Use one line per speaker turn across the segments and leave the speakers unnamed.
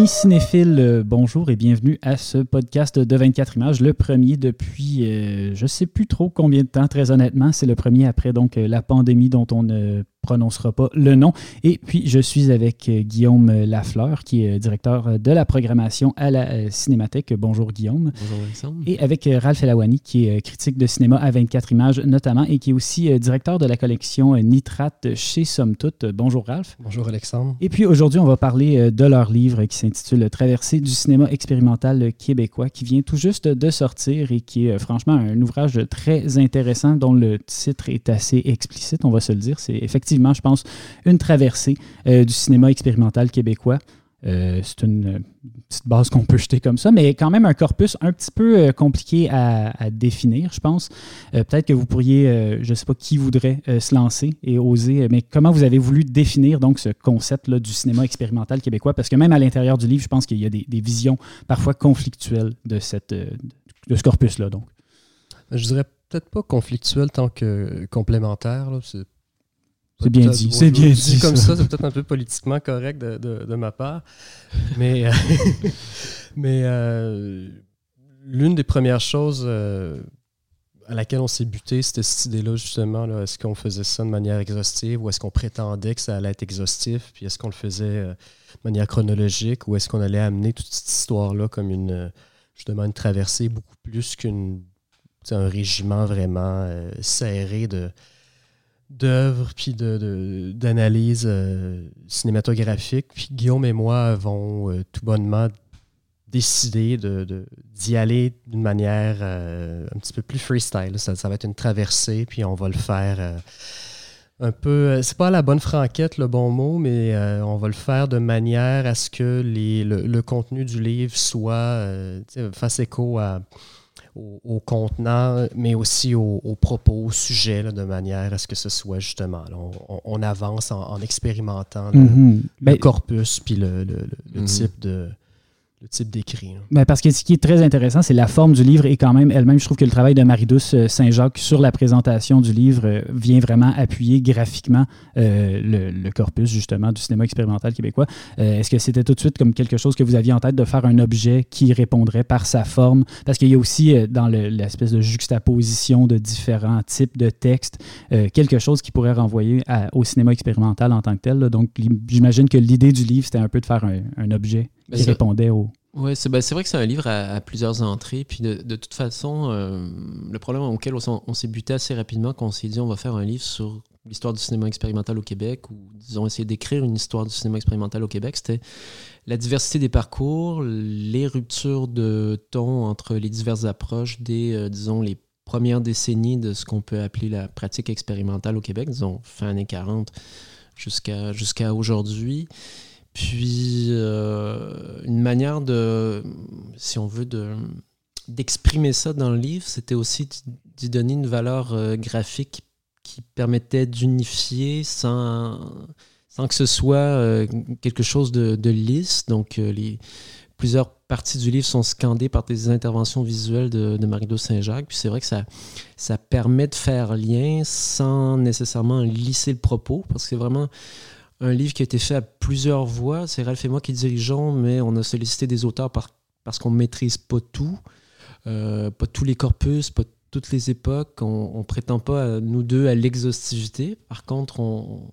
Amis cinéphiles, euh, bonjour et bienvenue à ce podcast de 24 images, le premier depuis euh, je sais plus trop combien de temps, très honnêtement. C'est le premier après donc euh, la pandémie dont on ne prononcera pas le nom. Et puis, je suis avec euh, Guillaume Lafleur, qui est euh, directeur euh, de la programmation à la Cinémathèque. Bonjour Guillaume.
Bonjour Alexandre.
Et avec Ralph Elawani, qui est critique de cinéma à 24 images notamment, et qui est aussi directeur de la collection Nitrate chez Somme Toute. Bonjour Ralph.
Bonjour Alexandre.
Et puis aujourd'hui, on va parler de leur livre qui s'intitule Traversée du cinéma expérimental québécois, qui vient tout juste de sortir et qui est franchement un ouvrage très intéressant dont le titre est assez explicite, on va se le dire. C'est effectivement effectivement, je pense, une traversée euh, du cinéma expérimental québécois. Euh, c'est une petite base qu'on peut jeter comme ça, mais quand même un corpus un petit peu euh, compliqué à, définir, je pense. Peut-être que vous pourriez, je ne sais pas qui voudrait se lancer et oser, mais comment vous avez voulu définir donc ce concept-là du cinéma expérimental québécois? Parce que même à l'intérieur du livre, je pense qu'il y a des, visions parfois conflictuelles de, cette, de ce corpus-là. Donc.
Je dirais peut-être pas conflictuel tant que complémentaire. C'est
c'est bien dit. C'est bien dit.
Comme ça, c'est peut-être un peu politiquement correct de, de, ma part. Mais, euh, mais euh, l'une des premières choses euh, à laquelle on s'est buté, c'était cette idée-là, justement. est-ce qu'on faisait ça de manière exhaustive ou est-ce qu'on prétendait que ça allait être exhaustif? Puis est-ce qu'on le faisait de manière chronologique ou est-ce qu'on allait amener toute cette histoire-là comme une, justement, une traversée beaucoup plus qu'un régiment vraiment serré de d'œuvres puis d'analyse de, euh, cinématographique. Puis Guillaume et moi avons euh, tout bonnement décidé d'y aller d'une manière euh, un petit peu plus freestyle. Ça, va être une traversée, puis on va le faire un peu. C'est pas la bonne franquette le bon mot, mais on va le faire de manière à ce que les, le, contenu du livre soit fasse écho à au, contenant, mais aussi au, propos, au sujet, de manière à ce que ce soit justement. on, avance en, expérimentant le, mm-hmm. ben, corpus puis le, mm-hmm. type de, le type d'écrit.
Ben parce que ce qui est très intéressant, c'est la forme du livre et quand même elle-même, je trouve que le travail de Marie-Douce euh, Saint-Jacques sur la présentation du livre euh, vient vraiment appuyer graphiquement euh, le, corpus justement du cinéma expérimental québécois. Est-ce que c'était tout de suite comme quelque chose que vous aviez en tête de faire un objet qui répondrait par sa forme? Parce qu'il y a aussi dans l'espèce de juxtaposition de différents types de textes quelque chose qui pourrait renvoyer au cinéma expérimental en tant que tel. Donc j'imagine que l'idée du livre, c'était un peu de faire un objet qui répondait au.
Oui, ben, c'est vrai que c'est un livre à, plusieurs entrées. Puis de, de toute façon, euh, le problème auquel on, s'est buté assez rapidement quand on s'est dit on va faire un livre sur l'histoire du cinéma expérimental au Québec, ou disons essayer d'écrire une histoire du cinéma expérimental au Québec, c'était la diversité des parcours, les ruptures de ton entre les diverses approches des, euh, disons, les premières décennies de ce qu'on peut appeler la pratique expérimentale au Québec, disons fin années 40 jusqu'à jusqu'à aujourd'hui. Puis euh, une manière de, si on veut, de d'exprimer ça dans le livre, c'était aussi d'y donner une valeur euh, graphique qui permettait d'unifier sans, que ce soit euh, quelque chose de, lisse. Donc plusieurs parties du livre sont scandées par des interventions visuelles de, de Marie-Do Saint-Jacques. Puis c'est vrai que ça, ça permet de faire lien sans nécessairement lisser le propos, parce que vraiment un livre qui a été fait à plusieurs voix. C'est Ralph et moi qui dirigeons, mais on a sollicité des auteurs parce qu'on ne maîtrise pas tout, euh, pas tous les corpus, pas toutes les époques. On ne prétend pas, nous deux, à l'exhaustivité. Par contre, on,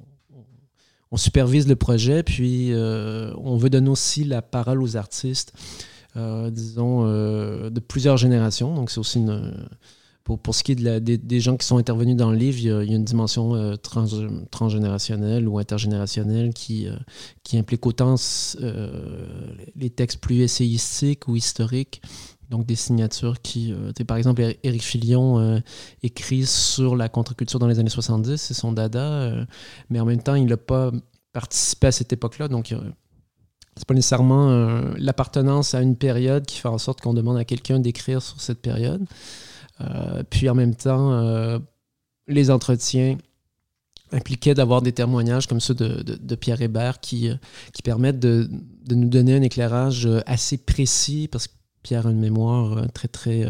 supervise le projet, puis euh, on veut donner aussi la parole aux artistes, euh, disons, de plusieurs générations. Donc, c'est aussi une pour, ce qui est des, gens qui sont intervenus dans le livre, il y a, une dimension euh, transgénérationnelle ou intergénérationnelle qui, euh, implique autant euh, les textes plus essayistiques ou historiques, donc des signatures qui, par exemple, Éric Filion écrit sur la contre-culture dans les années 70, c'est son dada, mais en même temps, il n'a pas participé à cette époque-là, donc c'est pas nécessairement l'appartenance à une période qui fait en sorte qu'on demande à quelqu'un d'écrire sur cette période. Euh, puis en même temps, euh, les entretiens impliquaient d'avoir des témoignages comme ceux de, Pierre Hébert qui, euh, qui permettent de, nous donner un éclairage assez précis parce que Pierre a une mémoire très, très,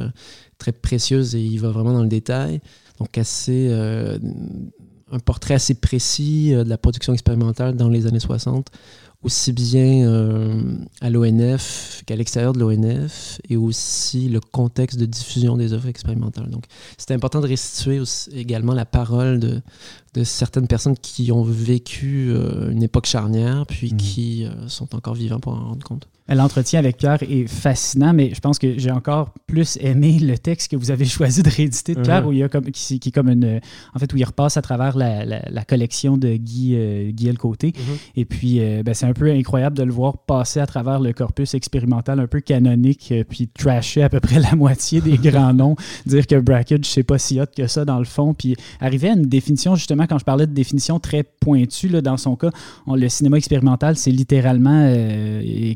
très précieuse et il va vraiment dans le détail. Donc, assez, un portrait assez précis de la production expérimentale dans les années 60 aussi bien euh, à l'ONF qu'à l'extérieur de l'ONF, et aussi le contexte de diffusion des œuvres expérimentales. Donc, c'est important de restituer également la parole de, de, certaines personnes qui ont vécu euh, une époque charnière, puis mmh. qui euh, sont encore vivants pour en rendre compte.
L'entretien avec Pierre est fascinant, mais je pense que j'ai encore plus aimé le texte que vous avez choisi de rééditer de Pierre, où il y a comme, qui, qui, comme une. En fait, où il repasse à travers la, la, collection de Guy, euh, Guy Côté. Uh-huh. Et puis, euh, ben, c'est un peu incroyable de le voir passer à travers le corpus expérimental un peu canonique, euh, puis trasher à peu près la moitié des grands noms, dire que Brackett, je sais pas si hot que ça dans le fond, puis arriver à une définition, justement, quand je parlais de définition très pointue, là, dans son cas, le cinéma expérimental, c'est littéralement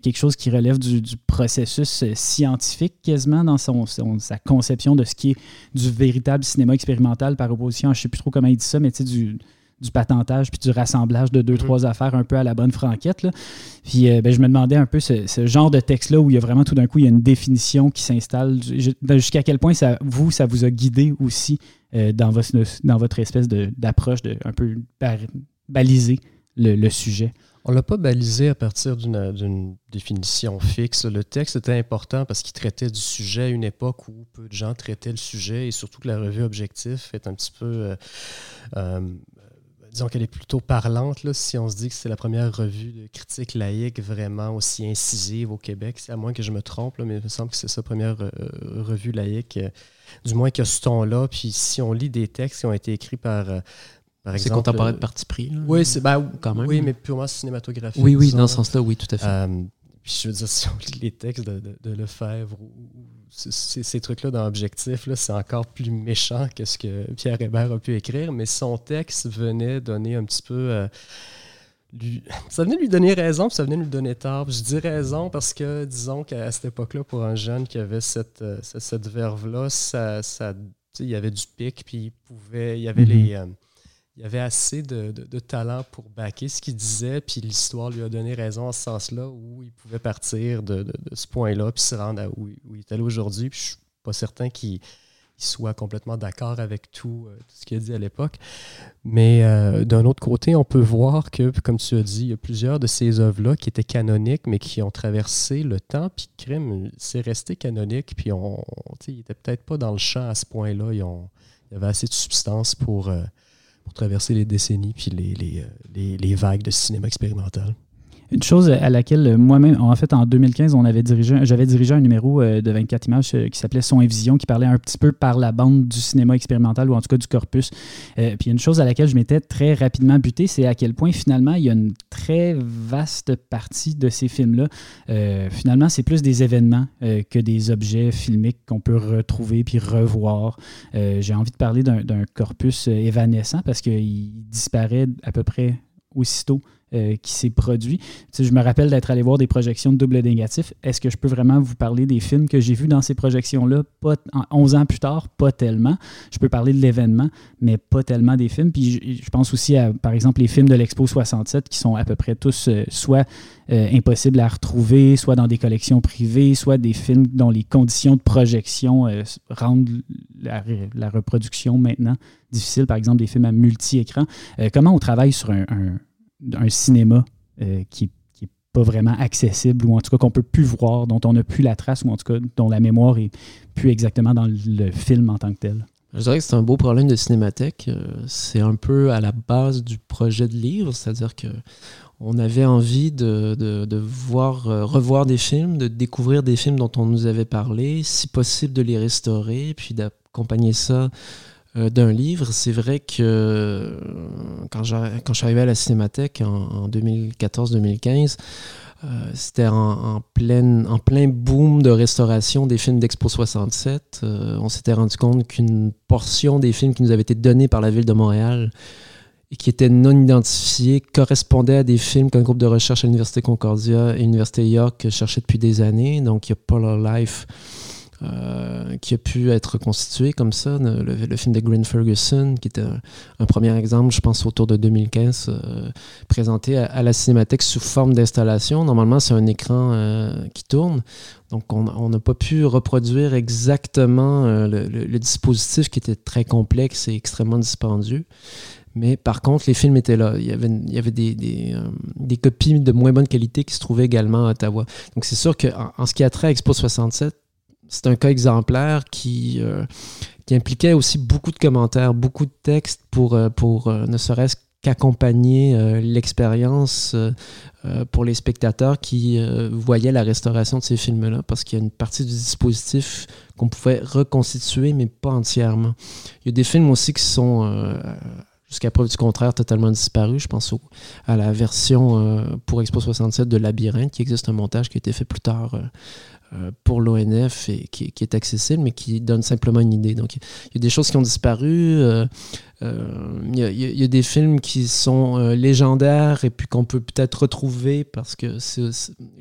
quelque chose qui relève du, processus euh, scientifique quasiment dans son, sa conception de ce qui est du véritable cinéma expérimental par opposition je ne sais plus trop comment il dit ça, mais du, du patentage puis du rassemblage de deux, mm-hmm. trois affaires un peu à la bonne franquette. Puis euh, ben, je me demandais un peu ce, genre de texte-là où il y a vraiment tout d'un coup, il y a une définition qui s'installe. Jusqu'à quel point ça, vous, ça vous a guidé aussi euh, dans, votre, dans votre espèce d'approche de, un peu baliser le sujet?
On ne l'a pas balisé à partir d'une définition fixe. Le texte était important parce qu'il traitait du sujet à une époque où peu de gens traitaient le sujet et surtout que la revue Objectif est un petit peu. Euh, euh, disons qu'elle est plutôt parlante, là, si on se dit que c'est la première revue de critique laïque vraiment aussi incisive au Québec. C'est à moins que je me trompe, mais il me semble que c'est sa première euh, revue laïque, du moins que ce ton-là. Puis si on lit des textes qui ont été écrits par
c'est contemporain de parti pris.
oui, c'est ben, quand même. Oui, mais purement cinématographique.
Oui, oui, dans ce sens-là, oui, tout à fait.
Euh, puis je veux dire, si on lit les textes de, de, Lefebvre ou, ces, trucs-là dans Objectif, c'est encore plus méchant que ce que Pierre Hébert a pu écrire, mais son texte venait donner un petit peu. Euh, lui, ça venait lui donner raison, puis ça venait lui donner tort. je dis raison parce que, disons qu'à cette époque-là, pour un jeune qui avait cette, euh, cette, verve-là, ça, ça, il y avait du pic, puis il pouvait. Il y avait mm-hmm. les il avait assez de, talent pour backer ce qu'il disait, puis l'histoire lui a donné raison en ce sens-là, où il pouvait partir de, ce point-là, puis se rendre à où, il est allé aujourd'hui. Puis je suis pas certain qu'il soit complètement d'accord avec tout, euh, ce qu'il a dit à l'époque. Mais euh, d'un autre côté, on peut voir que, comme tu as dit, il y a plusieurs de ces œuvres-là qui étaient canoniques, mais qui ont traversé le temps, puis Crime, c'est resté canonique, puis on, il n'était peut-être pas dans le champ à ce point-là. Il y avait assez de substance pour... Euh, pour traverser les décennies puis les, les, euh, les, vagues de cinéma expérimental.
Une chose à laquelle euh, moi-même, en fait, en 2015, on avait dirigé, j'avais dirigé un numéro euh, de 24 images qui s'appelait Son et Vision, qui parlait un petit peu par la bande du cinéma expérimental ou en tout cas du corpus. puis une chose à laquelle je m'étais très rapidement buté, c'est à quel point finalement il y a une très vaste partie de ces films-là. finalement, c'est plus des événements que des objets filmiques qu'on peut retrouver puis revoir. J'ai envie de parler d'un corpus évanescent parce qu'il disparaît à peu près aussitôt euh, qui s'est produit. je me rappelle d'être allé voir des projections de double négatif. Est-ce que je peux vraiment vous parler des films que j'ai vus dans ces projections-là? Pas, 11 ans plus tard, pas tellement. Je peux parler de l'événement, mais pas tellement des films. Puis je, pense aussi à, par exemple, les films de l'Expo 67 qui sont à peu près tous euh, soit euh, impossibles à retrouver, soit dans des collections privées, soit des films dont les conditions de projection rendent la, reproduction maintenant difficile. Par exemple, des films à multi-écran. comment on travaille sur un cinéma euh, qui n'est pas vraiment accessible ou en tout cas qu'on peut plus voir, dont on n'a plus la trace ou en tout cas dont la mémoire est plus exactement dans le film en tant que tel.
Je dirais que c'est un beau problème de cinémathèque. Euh, c'est un peu à la base du projet de livre, c'est-à-dire que on avait envie de, de, voir, euh, revoir des films, de découvrir des films dont on nous avait parlé, si possible de les restaurer, puis d'accompagner ça d'un livre. C'est vrai que quand, quand je suis arrivé à la Cinémathèque en, 2014-2015, euh, c'était en, plein, en plein boom de restauration des films d'Expo 67. on s'était rendu compte qu'une portion des films qui nous avaient été donnés par la ville de Montréal et qui étaient non identifiés correspondaient à des films qu'un groupe de recherche à l'Université Concordia et l'Université York cherchait depuis des années. Donc, il y a Polar Life, euh, qui a pu être constitué comme ça. Le, film de Green Ferguson, qui était un, premier exemple, je pense, autour de 2015, euh, présenté à, la cinémathèque sous forme d'installation. Normalement, c'est un écran euh, qui tourne. Donc, on n'a pas pu reproduire exactement le, dispositif qui était très complexe et extrêmement dispendieux. Mais par contre, les films étaient là. Il y avait, il y avait des, des, copies de moins bonne qualité qui se trouvaient également à Ottawa. Donc c'est sûr qu'en en ce qui a trait à Expo 67, c'est un cas exemplaire qui, qui impliquait aussi beaucoup de commentaires, beaucoup de textes pour, pour ne serait-ce qu'accompagner euh, l'expérience euh, euh, pour les spectateurs qui voyaient la restauration de ces films-là, parce qu'il y a une partie du dispositif qu'on pouvait reconstituer, mais pas entièrement. Il y a des films aussi qui sont jusqu'à preuve du contraire, totalement disparus. Je pense à la version pour Expo 67 de Labyrinthe, qui existe un montage qui a été fait plus tard euh, pour l'ONF et qui, est accessible, mais qui donne simplement une idée. Donc, il y a des choses qui ont disparu. Euh, euh, il, y a, des films qui sont légendaires et puis qu'on peut peut-être retrouver parce que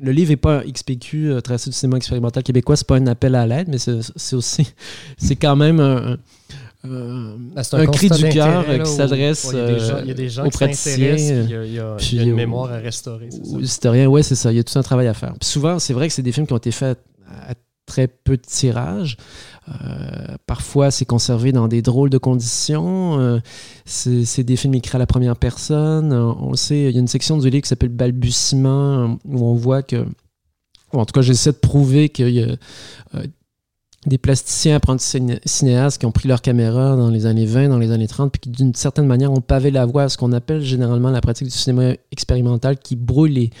le livre n'est pas XPQ, Tracé du cinéma expérimental québécois, c'est pas un appel à l'aide, mais c'est aussi, c'est quand même un, cri du cœur qui s'adresse aux praticiens.
Il y a, une mémoire à restaurer.
C'est rien, ouais, c'est ça. Il y a tout un travail à faire. souvent, c'est vrai que c'est des films qui ont été faits à, très peu de tirage. Euh, parfois, c'est conservé dans des drôles de conditions. Euh, c'est des films écrits à la première personne. on le sait, il y a une section du livre qui s'appelle Balbutiement, où on voit que en tout cas, j'essaie de prouver qu'il y a euh, des plasticiens apprentis cinéastes qui ont pris leur caméra dans les années 20, dans les années 30, puis qui d'une certaine manière ont pavé la voie à ce qu'on appelle généralement la pratique du cinéma expérimental qui brouille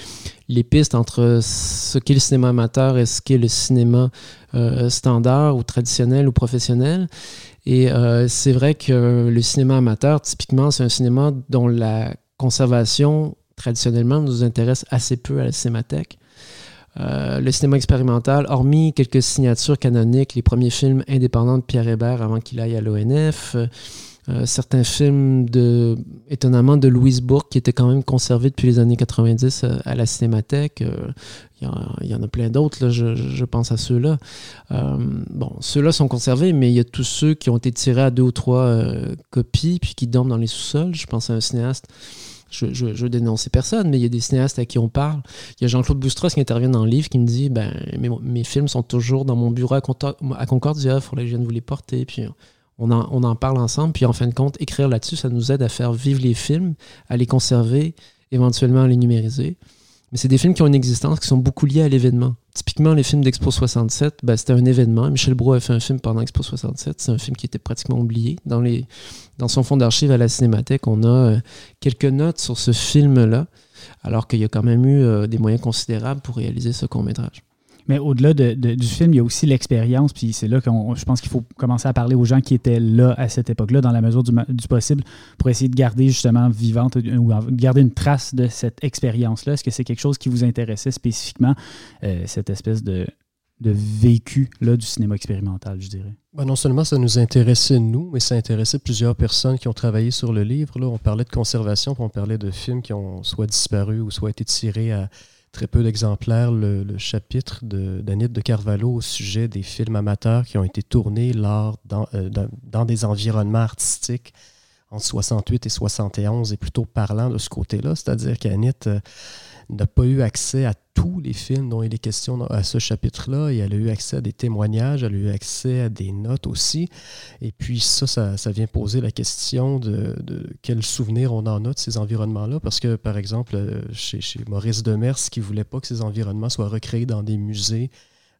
les, pistes entre ce qu'est le cinéma amateur et ce qu'est le cinéma euh, standard ou traditionnel ou professionnel. Et euh, c'est vrai que le cinéma amateur, typiquement, c'est un cinéma dont la conservation traditionnellement nous intéresse assez peu à la cinémathèque. Euh, le cinéma expérimental, hormis quelques signatures canoniques, les premiers films indépendants de Pierre Hébert avant qu'il aille à l'ONF, euh, certains films de, étonnamment de Louise Bourque qui étaient quand même conservés depuis les années 90 euh, à la Cinémathèque. Il y, en a plein d'autres, je, pense à ceux-là. bon, ceux-là sont conservés, mais il y a tous ceux qui ont été tirés à deux ou trois copies puis qui dorment dans les sous-sols. Je pense à un cinéaste je, je, je dénonce ces personnes, mais il y a des cinéastes à qui on parle. Il y a Jean-Claude Boustros qui intervient dans le livre qui me dit ben, mes, films sont toujours dans mon bureau à, Concordia, il faudrait que je vienne vous les porter. Puis on en, on en parle ensemble. Puis en fin de compte, écrire là-dessus, ça nous aide à faire vivre les films, à les conserver, éventuellement à les numériser. Mais c'est des films qui ont une existence, qui sont beaucoup liés à l'événement. Typiquement, les films d'Expo 67, ben, c'était un événement. Michel Brault a fait un film pendant Expo 67. C'est un film qui était pratiquement oublié. Dans, les, dans son fond d'archives à la Cinémathèque, on a euh, quelques notes sur ce film-là, alors qu'il y a quand même eu euh, des moyens considérables pour réaliser ce court-métrage.
Mais au-delà du film, il y a aussi l'expérience. Puis c'est là que je pense qu'il faut commencer à parler aux gens qui étaient là à cette époque-là, dans la mesure du, possible, pour essayer de garder justement vivante ou garder une trace de cette expérience-là. Est-ce que c'est quelque chose qui vous intéressait spécifiquement, euh, cette espèce de, de vécu là, du cinéma expérimental, je dirais?
Ben, non seulement ça nous intéressait nous, mais ça intéressait plusieurs personnes qui ont travaillé sur le livre. Là, on parlait de conservation, puis on parlait de films qui ont soit disparu ou soit été tirés à très peu d'exemplaires le, chapitre d'Anit de, Carvalho au sujet des films amateurs qui ont été tournés euh, dans, des environnements artistiques entre 68 et 71 est plutôt parlant de ce côté-là. C'est-à-dire qu'Anit euh, n'a pas eu accès à tous les films dont il est question à ce chapitre-là. Et elle a eu accès à des témoignages, elle a eu accès à des notes aussi. Et puis ça, ça, vient poser la question de, de quel souvenir on en a de ces environnements-là. Parce que, par exemple, euh, chez, chez Maurice Demers, qui ne voulait pas que ces environnements soient recréés dans des musées,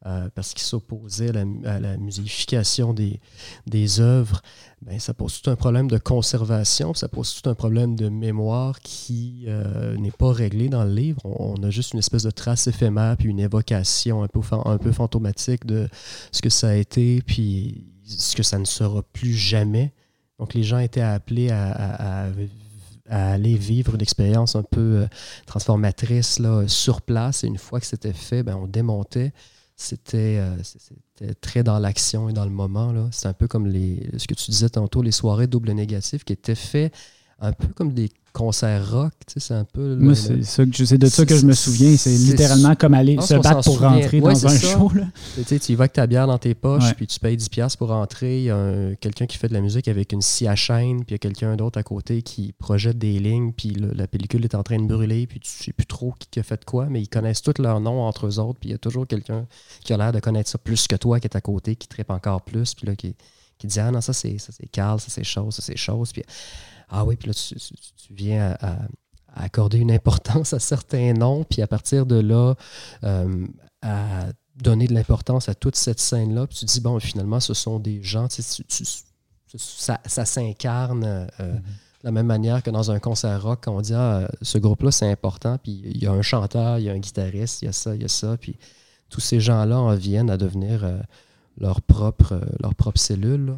euh, parce qu'il s'opposait à, la, musification des, œuvres, ben, ça pose tout un problème de conservation, ça pose tout un problème de mémoire qui euh, n'est pas réglé dans le livre. On, a juste une espèce de trace éphémère, puis une évocation un peu, fantomatique de ce que ça a été, puis ce que ça ne sera plus jamais. Donc les gens étaient appelés à, aller vivre une expérience un peu euh, transformatrice là, sur place. Et une fois que c'était fait, ben, on démontait c'était très dans l'action et dans le moment. C'est un peu comme les, ce que tu disais tantôt, les soirées double négatif qui étaient faits un peu comme des concert rock, tu sais, c'est un peu...
Moi, c'est, de ça que je me souviens. C'est littéralement comme aller se battre pour rentrer dans un show.
Tu sais, tu y vas avec ta bière dans tes poches, puis tu payes 10$ pour rentrer. Il y a quelqu'un qui fait de la musique avec une scie à chaîne, puis il y a quelqu'un d'autre à côté qui projette des lignes, puis la pellicule est en train de brûler, puis tu sais plus trop qui a fait quoi, mais ils connaissent tous leurs noms entre eux autres, puis il y a toujours quelqu'un qui a l'air de connaître ça plus que toi, qui est à côté, qui tripe encore plus, puis là, qui qui disait Ah non, ça c'est Carl, ça c'est chose, ça c'est chose. Puis, ah oui, puis là, tu, viens à, accorder une importance à certains noms, puis à partir de là, euh, à donner de l'importance à toute cette scène-là, puis tu dis Bon, finalement, ce sont des gens, ça, ça s'incarne. Euh, mm-hmm. De la même manière que dans un concert rock, quand on dit ah, ce groupe-là, c'est important, puis il y a un chanteur, il y a un guitariste, il y a ça, il y a ça, puis tous ces gens-là en viennent à devenir euh, leur, propre, euh, leur propre cellule.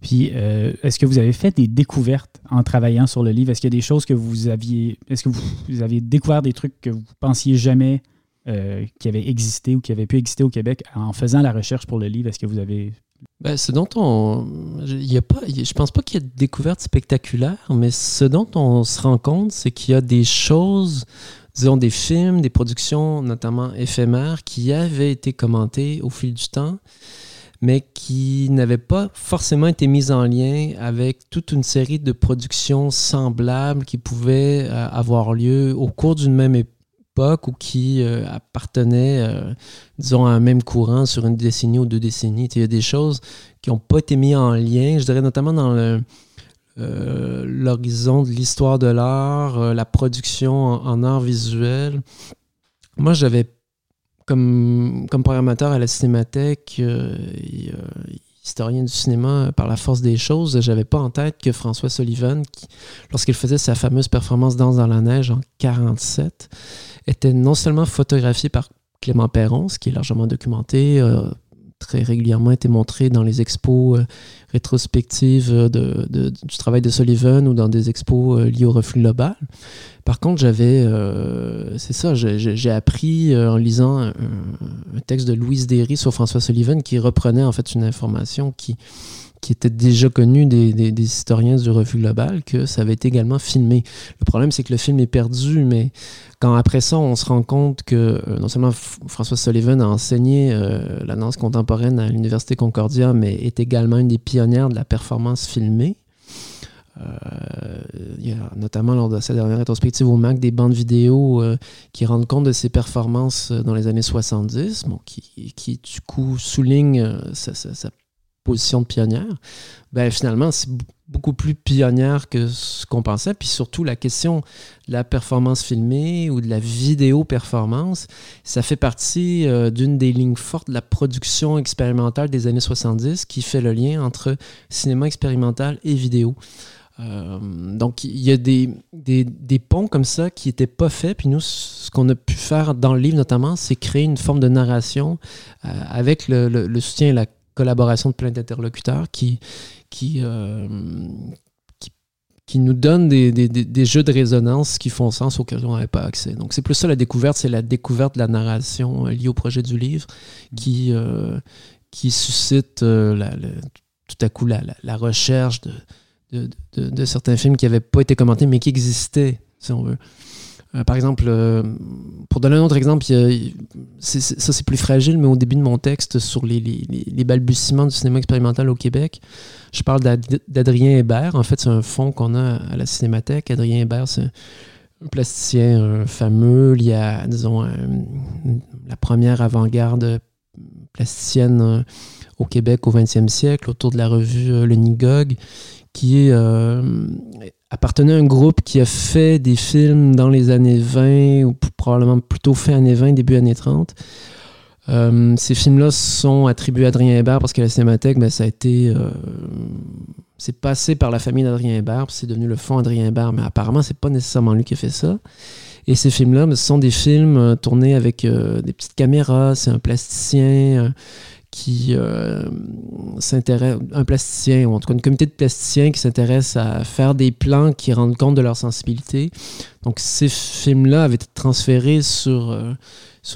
Puis, euh, est-ce que vous avez fait des découvertes en travaillant sur le livre? Est-ce qu'il y a des choses que vous aviez. Est-ce que vous, avez découvert des trucs que vous pensiez jamais qui avaient existé ou qui avaient pu exister au Québec en faisant la recherche pour le livre? Est-ce que vous avez
ben, ce dont on. Y a pas, je pense pas qu'il y ait de découvertes spectaculaires, mais ce dont on se rend compte, c'est qu'il y a des choses, disons des films, des productions, notamment éphémères, qui avaient été commentées au fil du temps, mais qui n'avaient pas forcément été mises en lien avec toute une série de productions semblables qui pouvaient euh, avoir lieu au cours d'une même époque ou qui euh, appartenaient, euh, disons, à un même courant sur une décennie ou deux décennies. Il y a des choses qui n'ont pas été mises en lien, je dirais notamment dans euh, l'horizon de l'histoire de l'art, la production en, art visuel. Moi, j'avais, comme, comme programmateur à la Cinémathèque, historien du cinéma par la force des choses, j'avais pas en tête que François Sullivan, lorsqu'il faisait sa fameuse performance Danse dans la neige en 1947, était non seulement photographié par Clément Perron, ce qui est largement documenté, euh, très régulièrement été montré dans les expos euh, rétrospectives de, du travail de Sullivan ou dans des expos euh, liés au reflux global. Par contre, j'avais, c'est ça, j'ai appris en lisant un, un, texte de Louise Derry sur François Sullivan qui reprenait en fait une information qui qui était déjà connu des, historiens du refus global, que ça avait été également filmé. Le problème, c'est que le film est perdu, mais quand après ça, on se rend compte que euh, non seulement François Sullivan a enseigné euh, la danse contemporaine à l'Université Concordia, mais est également une des pionnières de la performance filmée. Euh, il y a notamment lors de sa dernière rétrospective au MAC des bandes vidéo qui rendent compte de ses performances dans les années 70, bon, qui, du coup soulignent sa, sa, position de pionnière, ben finalement, c'est beaucoup plus pionnière que ce qu'on pensait. Puis surtout, la question de la performance filmée ou de la vidéo performance, ça fait partie euh, d'une des lignes fortes de la production expérimentale des années 70 qui fait le lien entre cinéma expérimental et vidéo. Euh, donc, il y a des, des, des, ponts comme ça qui n'étaient pas faits. Puis nous, ce qu'on a pu faire dans le livre notamment, c'est créer une forme de narration euh, avec le, le, soutien et la collaboration de plein d'interlocuteurs qui, qui, euh, qui, nous donnent des, des, des, jeux de résonance qui font sens auxquels on n'avait pas accès. Donc c'est plus ça la découverte, c'est la découverte de la narration euh, liée au projet du livre qui, euh, qui suscite tout à coup la, la, recherche de, de, de, de, certains films qui n'avaient pas été commentés mais qui existaient, si on veut. Euh, par exemple, euh, pour donner un autre exemple, ça c'est plus fragile, mais au début de mon texte sur les, balbutiements du cinéma expérimental au Québec, je parle d'Adrien Hébert. En fait, c'est un fonds qu'on a à la Cinémathèque. Adrien Hébert, c'est un plasticien fameux lié à, disons, la première avant-garde plasticienne euh, au Québec au 20e siècle, autour de la revue Le Nigog, qui est appartenait à un groupe qui a fait des films dans les années 20, ou probablement plutôt fin années 20, début années 30. Euh, ces films-là sont attribués à Adrien Hébert parce que la Cinémathèque, ben, ça a été. Euh, c'est passé par la famille d'Adrien Hébert, puis c'est devenu le fond Adrien Hébert, mais apparemment, c'est pas nécessairement lui qui a fait ça. Et ces films-là, ben, ce sont des films euh, tournés avec des petites caméras, c'est un plasticien qui euh, s'intéresse, un plasticien, ou en tout cas une comité de plasticiens qui s'intéresse à faire des plans qui rendent compte de leur sensibilité. Donc ces films-là avaient été transférés sur, euh,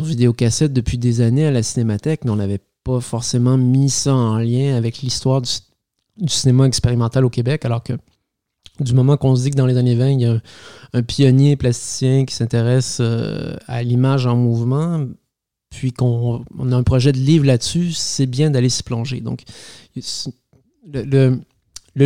vidéocassette depuis des années à la Cinémathèque, mais on n'avait pas forcément mis ça en lien avec l'histoire du, cinéma expérimental au Québec, alors que du moment qu'on se dit que dans les années 20, il y a un, pionnier plasticien qui s'intéresse euh, à l'image en mouvement, puis qu'on a un projet de livre là-dessus, c'est bien d'aller s'y plonger. Donc, le, le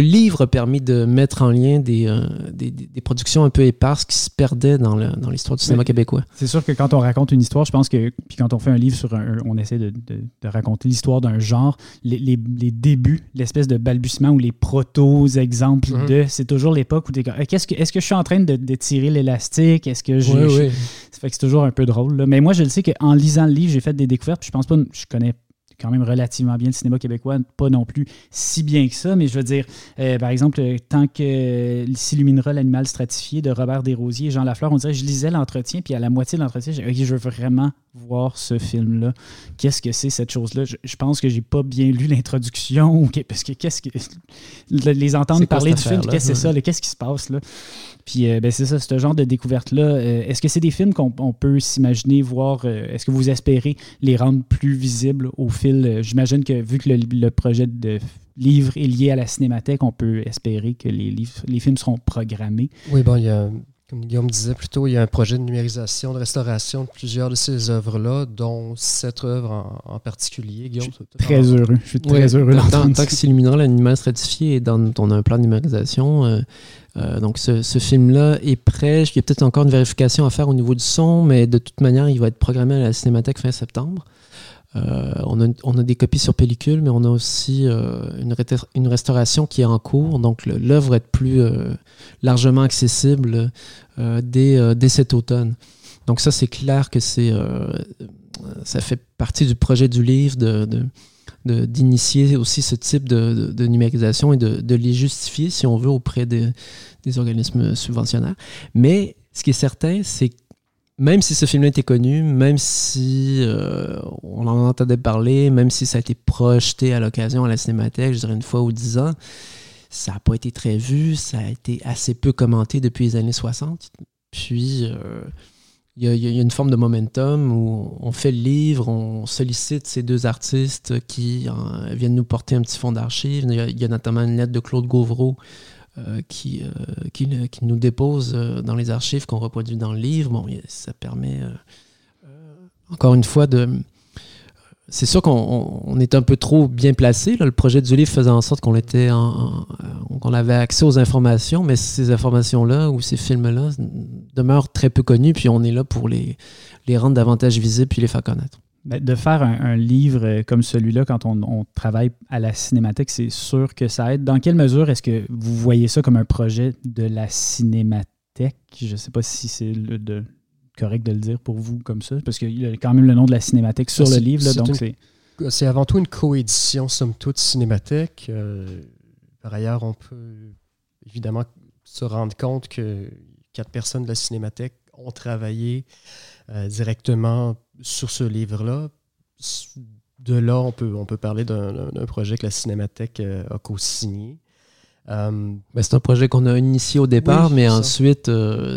livre a permis de mettre en lien des, euh, des, des, productions un peu éparses qui se perdaient dans, dans l'histoire du cinéma québécois.
C'est sûr que quand on raconte une histoire, je pense que, puis quand on fait un livre sur un, on essaie de, de, raconter l'histoire d'un genre, les, les, les débuts, l'espèce de balbutiement ou les protos-exemples mm-hmm. de, c'est toujours l'époque où tu es qu'est-ce que, est-ce que je suis en train de, tirer l'élastique? Est-ce que je.
Oui, oui.
Ça fait que c'est toujours un peu drôle. Là. Mais moi, je le sais qu'en lisant le livre, j'ai fait des découvertes, puis je pense pas, je connais quand même relativement bien le cinéma québécois, pas non plus si bien que ça, mais je veux dire, euh, par exemple, euh, tant que euh, s'illuminera l'animal stratifié de Robert Desrosiers et Jean Lafleur, on dirait, je lisais l'entretien, puis à la moitié de l'entretien, j'ai dit, je veux vraiment voir ce film-là. Qu'est-ce que c'est cette chose-là? Je, pense que j'ai pas bien lu l'introduction, parce que qu'est-ce que. Les entendre parler du film, qu'est-ce que c'est ça? Qu'est-ce qui se passe là? Puis ben, c'est ça, ce genre de découverte-là. est-ce que c'est des films qu'on peut s'imaginer voir? est-ce que vous espérez les rendre plus visibles au? Euh, j'imagine que vu que le, projet de livre est lié à la cinémathèque, on peut espérer que les, livres, les films seront programmés.
Oui, bon, il y a, comme Guillaume disait plus tôt, il y a un projet de numérisation, de restauration de plusieurs de ces œuvres-là, dont cette œuvre en, particulier. Guillaume,
je suis très heureux. Je suis très heureux
Tant, tant que s'illuminera l'animal stratifié et dans, on a un plan de numérisation, euh, euh, donc ce, ce film-là est prêt. Il y a peut-être encore une vérification à faire au niveau du son, mais de toute manière, il va être programmé à la Cinémathèque fin septembre. Euh, on, a, des copies sur pellicule, mais on a aussi euh, une, restauration qui est en cours. Donc l'œuvre être plus euh, largement accessible dès, cet automne. Donc ça, c'est clair que ça fait partie du projet du livre d'initier aussi ce type de, numérisation et de, les justifier, si on veut, auprès des, des organismes subventionnaires. Mais ce qui est certain, c'est même si ce film-là était connu, même si euh, on en entendait parler, même si ça a été projeté à l'occasion à la cinémathèque, je dirais une fois ou dix ans, ça n'a pas été très vu, ça a été assez peu commenté depuis les années 60. Puis, euh, il y, a une forme de momentum où on fait le livre, on sollicite ces deux artistes qui euh, viennent nous porter un petit fond d'archives. Il, y, a notamment une lettre de Claude Gauvreau qui, euh, qui, qui, nous dépose euh, dans les archives qu'on reproduit dans le livre. Bon, ça permet, encore une fois, de. C'est sûr qu'on est un peu trop bien placé. Le projet du livre faisait en sorte qu'on était qu'on avait accès aux informations, mais ces informations-là ou ces films-là demeurent très peu connus, puis on est là pour les, les rendre davantage visibles puis les faire connaître.
Ben, de faire un, livre comme celui-là quand on, travaille à la cinémathèque, c'est sûr que ça aide. Dans quelle mesure est-ce que vous voyez ça comme un projet de la cinémathèque? Je ne sais pas si c'est correct de le dire pour vous comme ça, parce qu'il y a quand même le nom de la cinémathèque sur le livre. donc
c'est avant tout une coédition, somme toute, cinémathèque. Euh, par ailleurs, on peut évidemment se rendre compte que quatre personnes de la cinémathèque ont travaillé euh, directement sur ce livre-là. De là, on peut, on peut parler d'un projet que la Cinémathèque euh, a co-signé.
Euh, ben, c'est un projet qu'on a initié au départ, mais ensuite,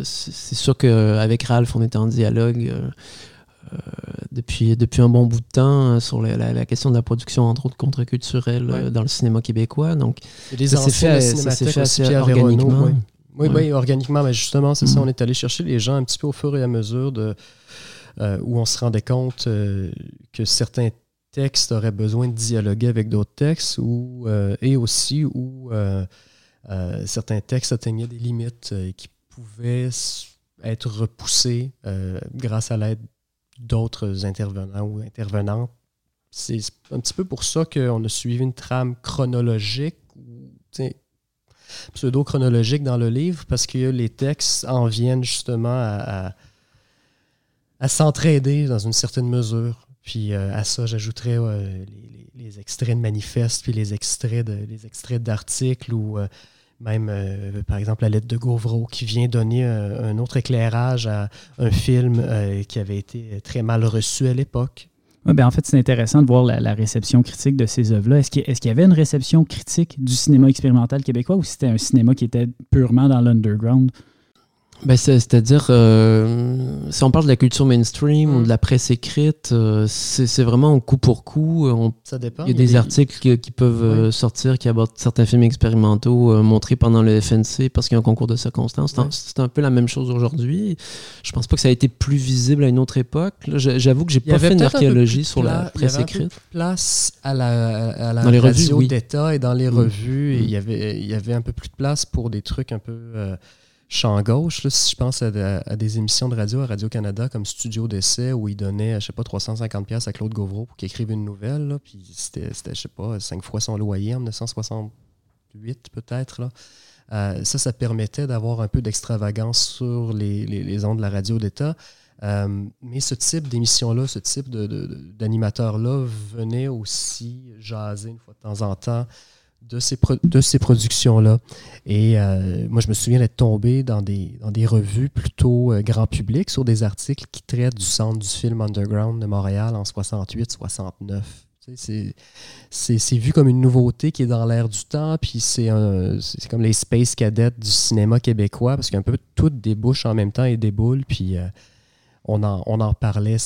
c'est sûr qu'avec Ralph, on était en dialogue depuis, depuis un bon bout de temps sur la, question de la production, entre autres, contre-culturelle dans le cinéma québécois. Donc,
ça s'est fait, fait assez organiquement. Oui, oui, organiquement, mais justement, c'est ça, mm. on est allé chercher les gens un petit peu au fur et à mesure de, euh, où on se rendait compte euh, que certains textes auraient besoin de dialoguer avec d'autres textes ou, euh, et aussi où certains textes atteignaient des limites qui pouvaient être repoussés grâce à l'aide d'autres intervenants ou intervenantes. C'est un petit peu pour ça qu'on a suivi une trame chronologique pseudo-chronologique dans le livre parce que les textes en viennent justement à, s'entraider dans une certaine mesure. Puis euh, à ça, j'ajouterais les, extraits de manifestes, puis les extraits de, les extraits d'articles ou euh, même, euh, par exemple, la lettre de Gauvreau qui vient donner un autre éclairage à un film qui avait été très mal reçu à l'époque.
Ben, en fait, c'est intéressant de voir la, réception critique de ces œuvres-là. Est-ce qu'il y avait une réception critique du cinéma expérimental québécois ou c'était un cinéma qui était purement dans l'underground?
Ben, C'est-à-dire, euh, si on parle de la culture mainstream ou de la presse écrite, euh, c'est vraiment coup pour coup.
ça dépend.
Il y a, des, articles qui, peuvent euh, sortir qui abordent certains films expérimentaux montrés pendant le FNC parce qu'il y a un concours de circonstances. C'est un, peu la même chose aujourd'hui. Je pense pas que ça a été plus visible à une autre époque. J'avoue que j'ai pas fait une archéologie sur la presse écrite.
place à la, à la radio d'État et dans les mm. revues. Et mm. il, y avait, il y avait un peu plus de place pour des trucs un peu champ gauche, si je pense à, des émissions de radio à Radio-Canada comme Studio d'essai où il donnait, je sais pas, 350$ à Claude Gauvreau pour qu'il écrive une nouvelle. puis c'était, je sais pas, cinq fois son loyer en 1968 peut-être. Euh, ça, ça permettait d'avoir un peu d'extravagance sur les, ondes de la radio d'État. Euh, mais ce type d'émission-là, ce type d'animateur-là venait aussi jaser une fois de temps en temps de ces, de ces productions-là. Et euh, moi, je me souviens d'être tombé dans des, dans des revues plutôt euh, grand public sur des articles qui traitent du centre du film underground de Montréal en 68-69. C'est vu comme une nouveauté qui est dans l'air du temps, puis c'est comme les space cadets du cinéma québécois, parce qu'un peu tout débouche en même temps et déboule, puis euh, on, en, on en parlait,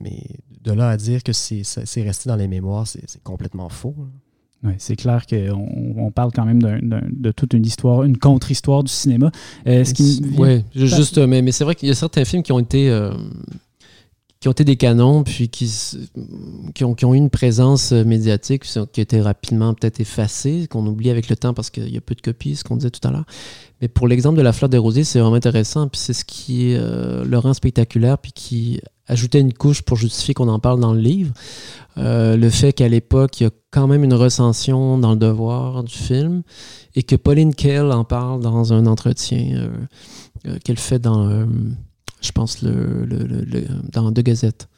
mais de là à dire que c'est resté dans les mémoires, c'est complètement faux.
Oui, c'est clair qu'on on parle quand même de toute une histoire, une contre-histoire du cinéma.
Euh, oui, juste, mais, mais c'est vrai qu'il y a certains films qui ont été, euh, qui ont été des canons, puis qui, qui, ont, qui ont eu une présence médiatique qui a été rapidement peut-être effacée, qu'on oublie avec le temps parce qu'il y a peu de copies, ce qu'on disait tout à l'heure. Mais pour l'exemple de la fleur des rosiers, c'est vraiment intéressant, puis c'est ce qui euh, le rend spectaculaire, puis qui ajoutait une couche pour justifier qu'on en parle dans le livre. Euh, le fait qu'à l'époque, il y a quand même une recension dans le devoir du film et que Pauline Kael en parle dans un entretien euh, euh, qu'elle fait dans, je pense, le, dans deux gazettes.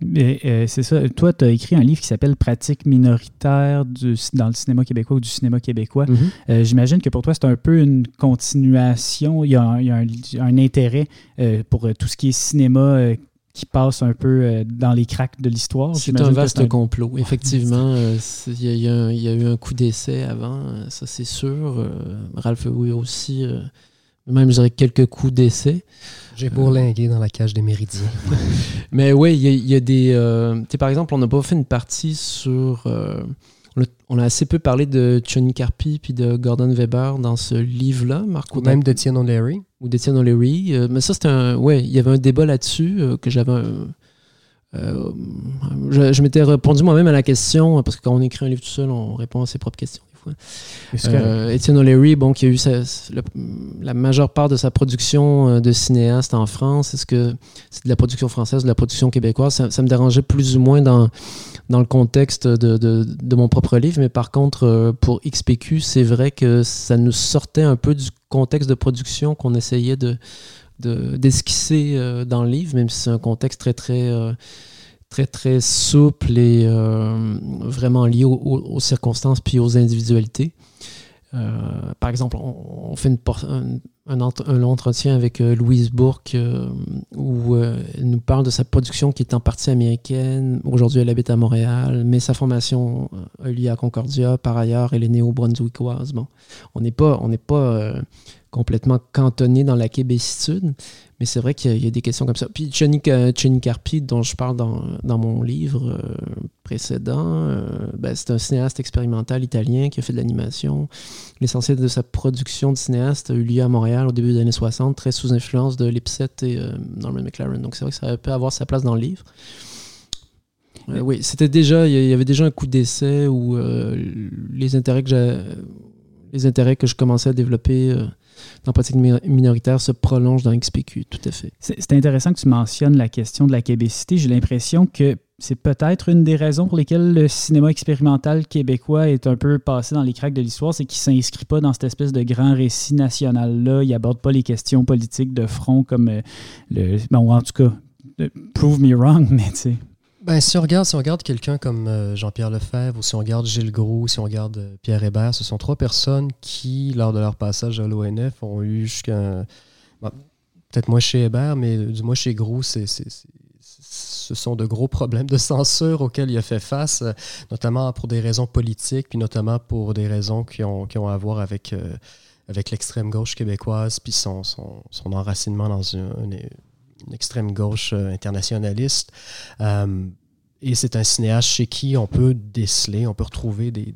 c'est ça. Toi, tu as écrit un livre qui s'appelle Pratique minoritaire du, dans le cinéma québécois ou du cinéma québécois. Mm-hmm. J'imagine que pour toi, c'est un peu une continuation. Il y a un, un intérêt pour tout ce qui est cinéma qui passe un peu euh, dans les cracks de l'histoire.
C'est un vaste complot. Effectivement, euh, il y, a eu un coup d'essai avant, euh, ça c'est sûr. Ralph oui aussi, même je dirais quelques coups d'essai.
J'ai bourlingué dans la cage des méridiens.
Mais oui, il y, a des. par exemple, on n'a pas fait une partie sur on a assez peu parlé de Johnny Carpi puis de Gordon Weber dans ce livre-là,
Marc. Ou même d'Étienne O'Leary.
Ou d'Étienne O'Leary. Euh, mais ça, c'était un. Ouais, il y avait un débat là-dessus euh, que j'avais. Euh, je, m'étais répondu moi-même à la question, parce que quand on écrit un livre tout seul, on répond à ses propres questions. Euh, Étienne O'Leary, bon, qui a eu la, majeure part de sa production de cinéaste en France, est-ce que c'est de la production française, de la production québécoise? Ça, me dérangeait plus ou moins dans, dans le contexte de, mon propre livre, mais par contre, euh, pour XPQ, c'est vrai que ça nous sortait un peu du contexte de production qu'on essayait de d'esquisser euh, dans le livre, même si c'est un contexte très, très, euh, très, très souple et vraiment lié aux, circonstances puis aux individualités. par exemple, on, fait un, long entretien avec euh, Louise Bourque euh, où euh, elle nous parle de sa production qui est en partie américaine. Aujourd'hui, elle habite à Montréal, mais sa formation est liée à Concordia. Par ailleurs, elle est néo-brunswickoise. Bon, on n'est pas, on n'est pas complètement cantonné dans la québécitude, mais c'est vrai qu'il y, a des questions comme ça. Puis Chenny Carpi, dont je parle dans, dans mon livre euh, précédent, euh, ben, c'est un cinéaste expérimental italien qui a fait de l'animation. L'essentiel de sa production de cinéaste a eu lieu à Montréal au début des années 60, très sous influence de Lipset et euh, Norman McLaren. Donc c'est vrai que ça peut avoir sa place dans le livre. oui, c'était déjà, il y avait déjà un coup d'essai où les intérêts que les intérêts que je commençais à développer dans la pratique minoritaire se prolonge dans XPQ, tout à fait.
C'est intéressant que tu mentionnes la question de la québécité. J'ai l'impression que c'est peut-être une des raisons pour lesquelles le cinéma expérimental québécois est un peu passé dans les cracks de l'histoire, c'est qu'il ne s'inscrit pas dans cette espèce de grand récit national-là. Il n'aborde pas les questions politiques de front comme euh, le. Bon, en tout cas, prove me wrong, mais tu sais.
Ben, si on regarde, si regarde quelqu'un comme euh, Jean-Pierre Lefebvre ou si on regarde Gilles Gros, si on regarde euh, Pierre Hébert, ce sont trois personnes qui, lors de leur passage à l'ONF, ont eu jusqu'à. Peut-être moins chez Hébert, mais du moins chez Gros, c'est, ce sont de gros problèmes de censure auxquels il a fait face, euh, notamment pour des raisons politiques, puis notamment pour des raisons qui ont, qui ont à voir avec avec l'extrême gauche québécoise, puis son, son, son, enracinement dans une, extrême gauche internationaliste. et c'est un cinéaste chez qui on peut déceler, on peut retrouver des,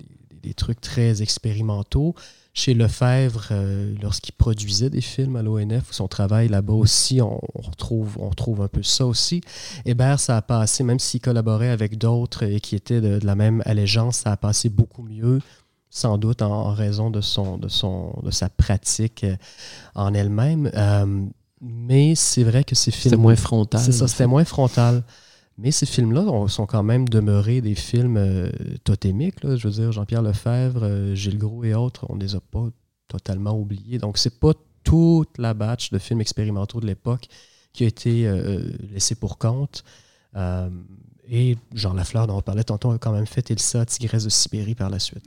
trucs très expérimentaux chez Lefebvre, euh, lorsqu'il produisait des films à l'ONF, son travail là-bas aussi, on, retrouve, on retrouve un peu ça aussi. Hébert, ça a passé, même s'il collaborait avec d'autres et qui étaient de, la même allégeance, ça a passé beaucoup mieux, sans doute en, raison de, son, de, son, de sa pratique euh, en elle-même. Euh, mais c'est vrai que ces films...
C'était moins frontal.
C'est ça, c'était moins frontal. Mais ces films-là sont quand même demeurés des films euh, totémiques. Je veux dire, Jean-Pierre Lefebvre, euh, Gilles Gros et autres, on ne les a pas totalement oubliés. Donc, c'est pas toute la batch de films expérimentaux de l'époque qui a été euh, laissée pour compte. Et Jean Lafleur, dont on parlait tantôt, a quand même fait Elsa, Tigresse de Sibérie par la suite.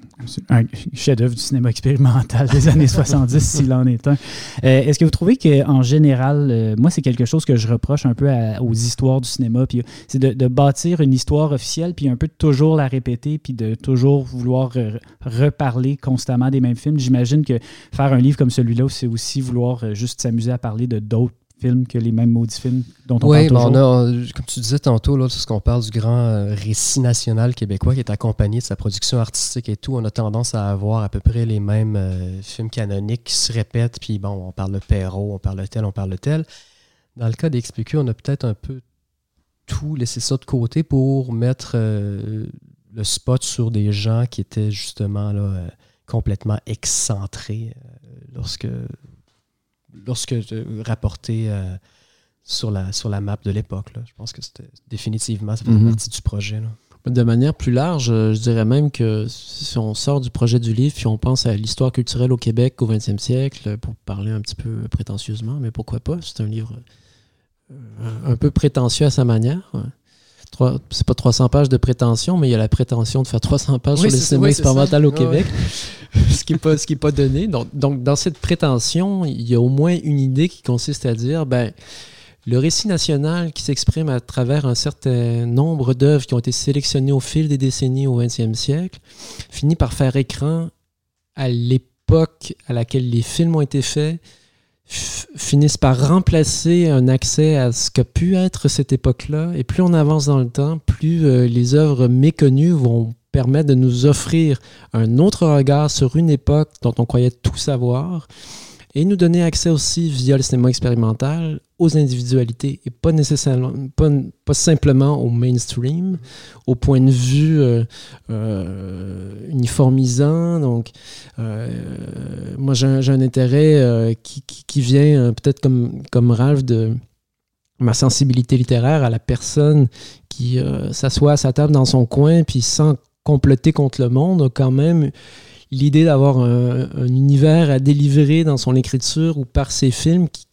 Un chef-d'œuvre du cinéma expérimental des années 70, s'il en est un. Euh, est-ce que vous trouvez qu'en général, euh, moi, c'est quelque chose que je reproche un peu aux histoires du cinéma, puis c'est de, bâtir une histoire officielle, puis un peu de toujours la répéter, puis de toujours vouloir reparler constamment des mêmes films. J'imagine que faire un livre comme celui-là, c'est aussi vouloir euh, juste s'amuser à parler de d'autres films que les mêmes maudits films dont on
parle
toujours.
Oui, comme tu disais tantôt, lorsqu'on parle du grand euh, récit national québécois qui est accompagné de sa production artistique et tout, on a tendance à avoir à peu près les mêmes euh, films canoniques qui se répètent, puis bon, on parle de Perrault, on parle de tel, on parle de tel. Dans le cas d'XPQ, on a peut-être un peu tout laissé ça de côté pour mettre euh, le spot sur des gens qui étaient justement là, complètement excentrés lorsque lorsque rapporté euh, sur, la, sur la map de l'époque. Je pense que c'était définitivement, ça fait mhm. partie du projet.
De manière plus large, euh, je dirais même que si on sort du projet du livre, puis on pense à l'histoire culturelle au Québec au 20e siècle, pour parler un petit peu prétentieusement, mais pourquoi pas? C'est un livre euh, un peu prétentieux à sa manière c'est pas 300 pages de prétention, mais il y a la prétention de faire 300 pages sur le cinéma expérimental au Québec, ce qui n'est pas, pas donné. Donc, donc, dans cette prétention, il y a au moins une idée qui consiste à dire, ben, le récit national qui s'exprime à travers un certain nombre d'œuvres qui ont été sélectionnées au fil des décennies au 20e siècle finit par faire écran à l'époque à laquelle les films ont été faits, finissent par remplacer un accès à ce qu'a pu être cette époque-là. Et plus on avance dans le temps, plus euh, les œuvres méconnues vont permettre de nous offrir un autre regard sur une époque dont on croyait tout savoir et nous donner accès aussi via le cinéma expérimental aux individualités et pas nécessairement pas, simplement au mainstream au point de vue euh, euh, uniformisant. Donc euh, moi j'ai un, intérêt qui, vient peut-être comme, comme Ralph de ma sensibilité littéraire à la personne qui s'assoit à sa table dans son coin puis sans comploter contre le monde quand même l'idée d'avoir un, univers à délivrer dans son écriture ou par ses films qui,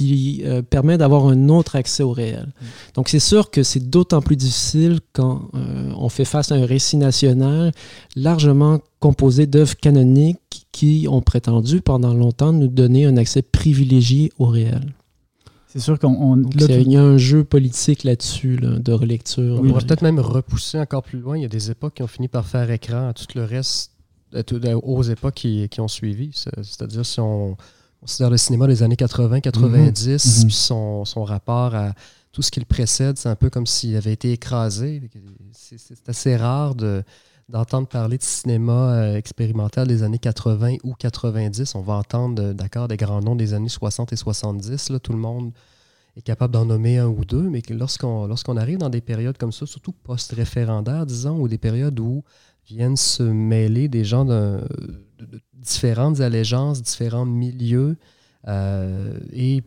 euh, permet d'avoir un autre accès au réel. Mm. Donc c'est sûr que c'est d'autant plus difficile quand euh, on fait face à un récit national largement composé d'œuvres canoniques qui ont prétendu pendant longtemps nous donner un accès privilégié au réel.
C'est sûr qu'on.
Il y a un jeu politique là-dessus, de relecture.
On pourrait peut-être même repousser encore plus loin. Il y a des époques qui ont fini par faire écran à tout le reste aux époques qui, ont suivi. C'est-à-dire si on considère le cinéma des années 80-90, mhm. mhm. son, son, rapport à tout ce qui le précède, c'est un peu comme s'il avait été écrasé. C'est assez rare de d'entendre parler de cinéma euh, expérimental des années 80 ou 90. On va entendre, d'accord, des grands noms des années 60 et 70. Là, tout le monde est capable d'en nommer un ou deux, mais lorsqu'on lorsqu'on arrive dans des périodes comme ça, surtout post-référendaires, disons, ou des périodes où viennent se mêler des gens de, différentes allégeances, différents milieux, euh, et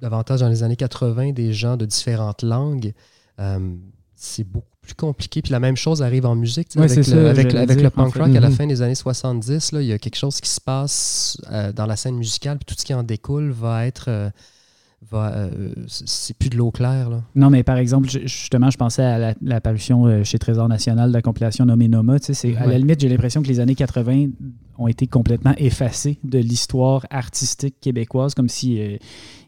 davantage dans les années 80, des gens de différentes langues. Euh, c'est beaucoup plus compliqué. Puis la même chose arrive en musique. avec, le, avec, le, punk rock à la mhm. fin des années 70, là, il y a quelque chose qui se passe euh, dans la scène musicale, puis tout ce qui en découle va être euh, c'est plus de l'eau claire. Là.
Non, mais par exemple, justement, je pensais à l'apparition euh, chez Trésor National de la compilation nommée Noma. À la limite, j'ai l'impression que les années 80 ont été complètement effacés de l'histoire artistique québécoise, comme si euh,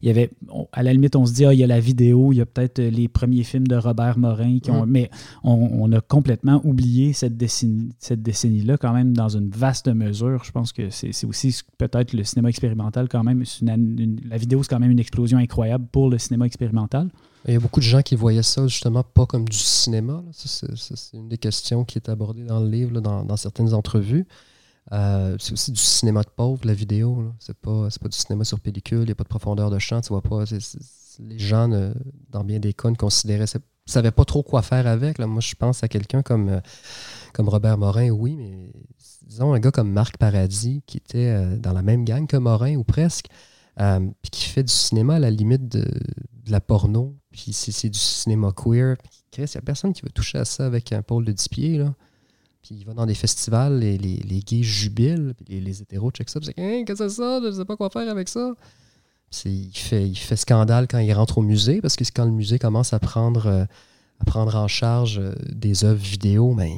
il y avait, à la limite, on se dit, ah, il y a la vidéo, il y a peut-être euh, les premiers films de Robert Morin, qui ont, mm. mais on, a complètement oublié cette décennie, cette décennie-là, quand même, dans une vaste mesure. Je pense que c'est aussi peut-être le cinéma expérimental, quand même. la vidéo, c'est quand même une explosion incroyable pour le cinéma expérimental.
Il y a beaucoup de gens qui voyaient ça justement pas comme du cinéma. C'est une des questions qui est abordée dans le livre, dans, certaines entrevues. Euh, c'est aussi du cinéma de pauvre, la vidéo. C'est pas, pas du cinéma sur pellicule, il n'y a pas de profondeur de champ, tu vois pas. les gens, dans bien des cas, ne considéraient, savaient pas trop quoi faire avec. Là. Moi, je pense à quelqu'un comme, euh, comme Robert Morin, oui, mais disons un gars comme Marc Paradis, qui était euh, dans la même gang que Morin, ou presque, puis qui fait du cinéma à la limite de, la porno, puis c'est du cinéma queer. Il n'y a personne qui veut toucher à ça avec un pôle de 10 pieds. Là. Puis il va dans des festivals, les, les, les gays jubilent, puis les, hétéros check ça, puis c'est hein, qu'est-ce que c'est ça? Je sais pas quoi faire avec ça. Il fait, il fait scandale quand il rentre au musée, parce que quand le musée commence à prendre, euh, à prendre en charge euh, des œuvres vidéo, ben,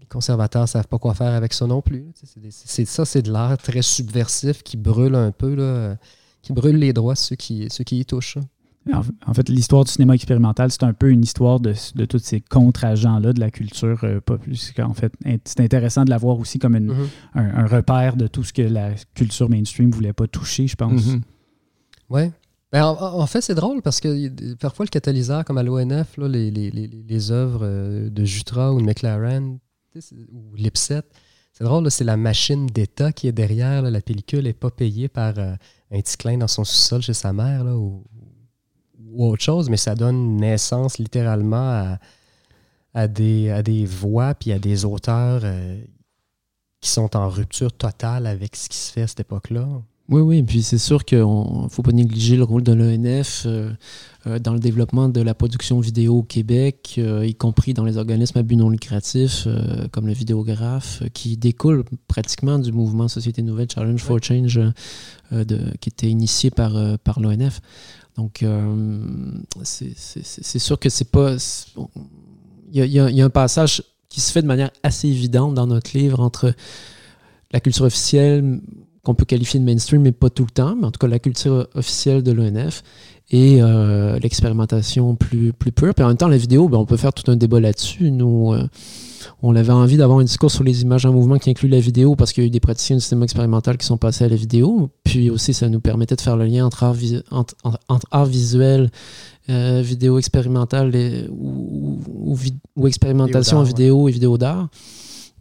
les conservateurs ne savent pas quoi faire avec ça non plus. C'est ça, c'est de l'art très subversif qui brûle un peu, là, qui brûle les droits ceux qui, ceux qui y touchent.
En fait, l'histoire du cinéma expérimental, c'est un peu une histoire de, tous ces contre-agents-là de la culture euh, En fait, c'est intéressant de la voir aussi comme mm-hmm. un, repère de tout ce que la culture mainstream ne voulait pas toucher, je pense.
Mm-hmm. Oui. Ben, en, fait, c'est drôle parce que parfois, le catalyseur, comme à l'ONF, les, les, les, œuvres euh, de Jutra ou de McLaren ou Lipset, c'est drôle, c'est la machine d'État qui est derrière. la pellicule n'est pas payée par euh, un petit clin dans son sous-sol chez sa mère là, ou, ou autre chose, mais ça donne naissance littéralement à, des, à des voix puis à des auteurs euh, qui sont en rupture totale avec ce qui se fait à cette époque-là.
Oui, oui, puis c'est sûr qu'il ne faut pas négliger le rôle de l'ENF euh, euh, dans le développement de la production vidéo au Québec, y compris dans les organismes à but non lucratif, comme le vidéographe, qui découle pratiquement du mouvement Société Nouvelle Challenge for Change, de, qui était initié par, par l'ONF. Donc, euh, c'est sûr que c'est pas. Il y, a un passage qui se fait de manière assez évidente dans notre livre entre la culture officielle, qu'on peut qualifier de mainstream, mais pas tout le temps, mais en tout cas la culture officielle de l'ONF et euh, l'expérimentation plus, plus pure. Puis en même temps, la vidéo, ben, on peut faire tout un débat là-dessus. Nous, euh, on avait envie d'avoir un discours sur les images en mouvement qui inclut la vidéo parce qu'il y a eu des praticiens du cinéma expérimental qui sont passés à la vidéo. Puis aussi, ça nous permettait de faire le lien entre art, visuel, euh, vidéo expérimentale ou, expérimentation en vidéo et vidéo d'art.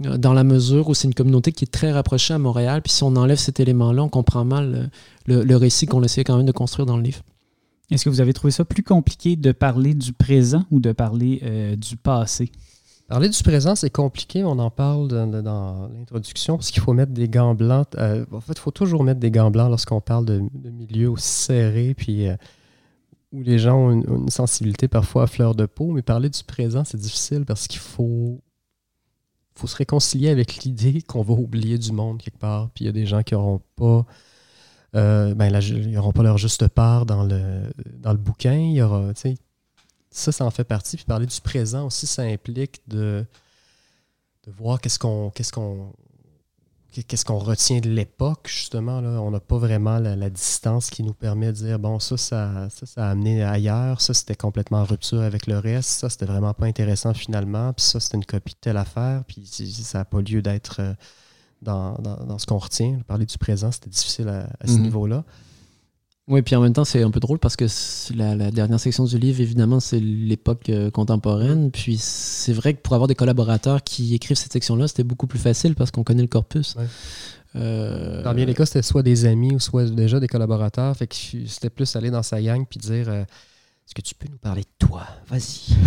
Euh, dans la mesure où c'est une communauté qui est très rapprochée à Montréal. Puis si on enlève cet élément-là, on comprend mal le, récit qu'on essayait quand même de construire dans le livre.
Est-ce que vous avez trouvé ça plus compliqué de parler du présent ou de parler euh, du passé?
Parler du présent, c'est compliqué. On en parle dans, l'introduction parce qu'il faut mettre des gants blancs. Euh, en fait, il faut toujours mettre des gants blancs lorsqu'on parle de, milieux aussi serrés puis euh, où les gens ont une, sensibilité parfois à fleur de peau. Mais parler du présent, c'est difficile parce qu'il faut, faut se réconcilier avec l'idée qu'on va oublier du monde quelque part. Puis il y a des gens qui n'auront pas. Euh, ben, pas leur juste part dans le, dans le bouquin. Il y aura, ça, ça en fait partie. Puis parler du présent aussi, ça implique de, de voir qu'est-ce qu'on qu'est-ce qu'on qu'est-ce qu'on retient de l'époque, justement. Là. On n'a pas vraiment la, distance qui nous permet de dire bon, ça, ça, ça, a amené ailleurs, ça, c'était complètement en rupture avec le reste, ça, c'était vraiment pas intéressant finalement, puis ça, c'était une copie de telle affaire, puis ça n'a pas lieu d'être euh, dans, dans, ce qu'on retient. Parler du présent, c'était difficile à, ce mm-hmm. niveau-là.
Oui, puis en même temps, c'est un peu drôle parce que la, dernière section du livre, évidemment, c'est l'époque euh, contemporaine. Puis c'est vrai que pour avoir des collaborateurs qui écrivent cette section-là, c'était beaucoup plus facile parce qu'on connaît le corpus.
Euh, dans bien des cas, c'était soit des amis ou soit déjà des collaborateurs. Fait que c'était plus aller dans sa gang puis dire euh, Est-ce que tu peux nous parler de toi? Vas-y.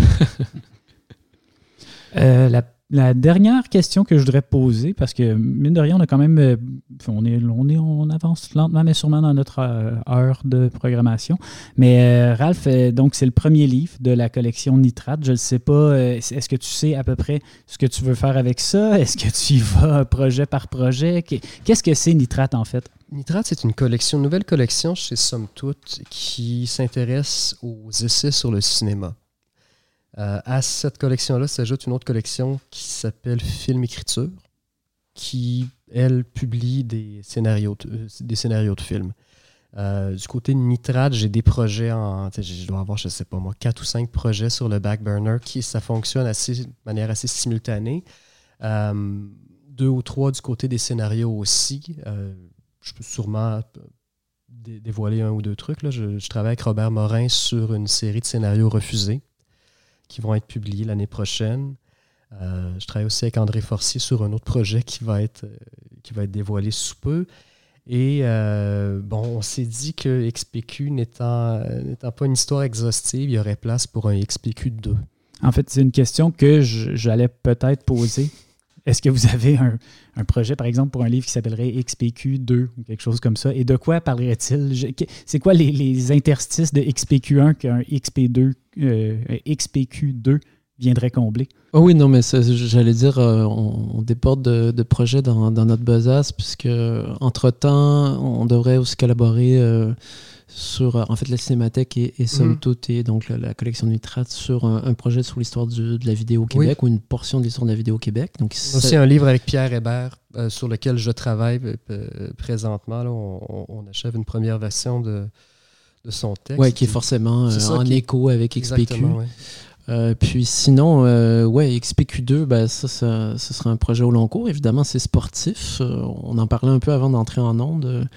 la la dernière question que je voudrais poser, parce que mine de rien, on a quand même. Euh, on, est, on, avance lentement, mais sûrement dans notre euh, heure de programmation. Mais euh, Ralph, donc c'est le premier livre de la collection Nitrate. Je ne sais pas, est-ce que tu sais à peu près ce que tu veux faire avec ça? Est-ce que tu y vas projet par projet? Qu'est-ce que c'est Nitrate en fait?
Nitrate, c'est une collection, une nouvelle collection chez Somme Toute qui s'intéresse aux essais sur le cinéma. Euh, à cette collection-là s'ajoute une autre collection qui s'appelle Film Écriture, qui elle, publie des scénarios, des scénarios de films. du côté de Nitrate, j'ai des projets en. Je dois avoir, je sais pas moi, quatre ou cinq projets sur le back burner qui ça fonctionne assez, de manière assez simultanée. deux ou trois du côté des scénarios aussi. je peux sûrement dévoiler un ou deux trucs. Je, travaille avec Robert Morin sur une série de scénarios refusés qui vont être publiés l'année prochaine. Euh, je travaille aussi avec André Forcier sur un autre projet qui va être, euh, qui va être dévoilé sous peu. Et euh, bon, on s'est dit que XPQ n'étant pas une histoire exhaustive, il y aurait place pour un XPQ 2.
En fait, c'est une question que j'allais peut-être poser. Est-ce que vous avez un, projet, par exemple, pour un livre qui s'appellerait XPQ2 ou quelque chose comme ça? Et de quoi parlerait-il? C'est quoi les, interstices de XPQ1 qu'un XP2, euh, XPQ2 viendrait combler?
Oh oui, non, mais j'allais dire, euh, on, déporte de, projets dans, notre besace, puisque entre-temps, on devrait aussi collaborer euh, sur en fait la cinémathèque et, et somme mhm. toute et donc la, collection de nitrates sur un, projet sur l'histoire de la vidéo au Québec ou une portion de l'histoire de la vidéo au Québec.
Donc aussi un livre avec Pierre Hébert euh, sur lequel je travaille euh, présentement. on, achève une première version de, de son texte.
Oui, qui est forcément euh, en écho avec XPQ. Puis sinon, ouais, XPQ2, ben, ça, ça, ce sera un projet au long cours. Évidemment, c'est sportif. on en parlait un peu avant d'entrer en onde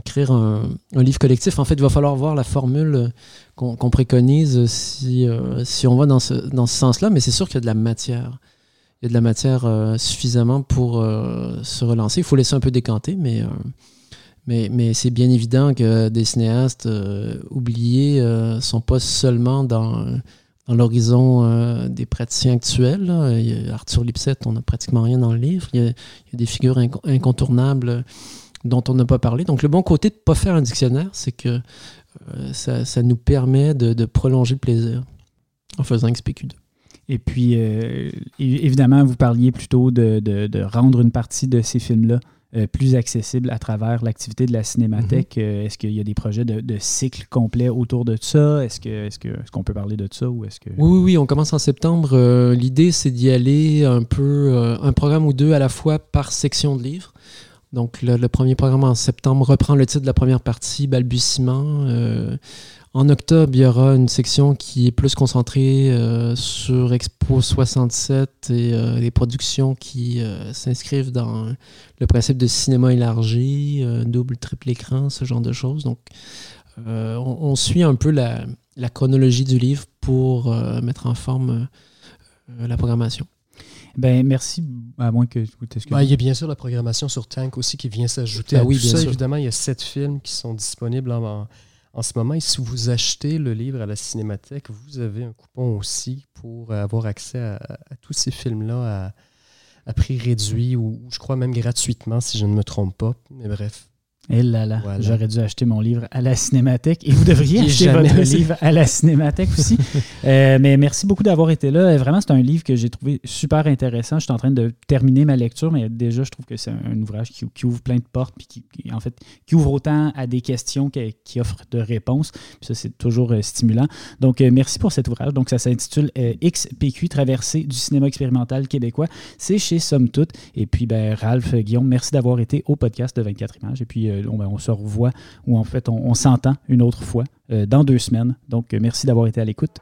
écrire un, livre collectif. En fait, il va falloir voir la formule qu'on préconise si, euh, si on va dans ce, dans ce sens-là, mais c'est sûr qu'il y a de la matière. Il y a de la matière euh, suffisamment pour euh, se relancer. Il faut laisser un peu décanter, mais, mais, mais c'est bien évident que des cinéastes oubliés ne sont pas seulement dans, dans l'horizon des praticiens actuels. Arthur Lipset, on n'a pratiquement rien dans le livre. Il y a, des figures incontournables dont on n'a pas parlé. Donc le bon côté de ne pas faire un dictionnaire, c'est que euh, ça, nous permet de, prolonger le plaisir en faisant XPQ2.
Et puis, euh, évidemment, vous parliez plutôt de, rendre une partie de ces films-là euh, plus accessibles à travers l'activité de la cinémathèque. Mm-hmm. est-ce qu'il y a des projets de, de cycle complet autour de ça? Est-ce qu'on est qu'on peut parler de ça? Ou que...
Oui, oui, oui, on commence en septembre. L'idée, c'est d'y aller un peu, un programme ou deux à la fois par section de livres. Donc, le, premier programme en septembre reprend le titre de la première partie, balbutiement. Euh, en octobre, il y aura une section qui est plus concentrée euh, sur Expo 67 et euh, les productions qui s'inscrivent dans le principe de cinéma élargi, double, triple écran, ce genre de choses. Donc, on, suit un peu la, la, chronologie du livre pour mettre en forme la programmation.
Ben, merci, à moins que
ben, il y a bien sûr la programmation sur Tank aussi qui vient s'ajouter ah à oui, tout ça. Évidemment, il y a sept films qui sont disponibles en, en, ce moment. Si vous achetez le livre à la Cinémathèque, vous avez un coupon aussi pour avoir accès à, tous ces films-là à, prix réduit ou je crois même gratuitement, si je ne me trompe pas. Mais bref,
et eh là là, j'aurais dû acheter mon livre à la Cinémathèque. Et vous devriez acheter votre livre à la Cinémathèque aussi. Euh, mais merci beaucoup d'avoir été là. Vraiment, c'est un livre que j'ai trouvé super intéressant. Je suis en train de terminer ma lecture, mais déjà, je trouve que c'est un, ouvrage qui, ouvre plein de portes, puis qui, en fait, qui ouvre autant à des questions qui offre de réponses. Puis ça, c'est toujours euh, stimulant. Donc, euh, merci pour cet ouvrage. Donc, ça s'intitule XPQ, Traversée du cinéma expérimental québécois. C'est chez Somme Toute. Et puis, ben, Ralph, Guillaume, merci d'avoir été au podcast de 24 images. Et puis, ben, on, se revoit ou en fait on, s'entend une autre fois euh, dans deux semaines. Donc, merci d'avoir été à l'écoute.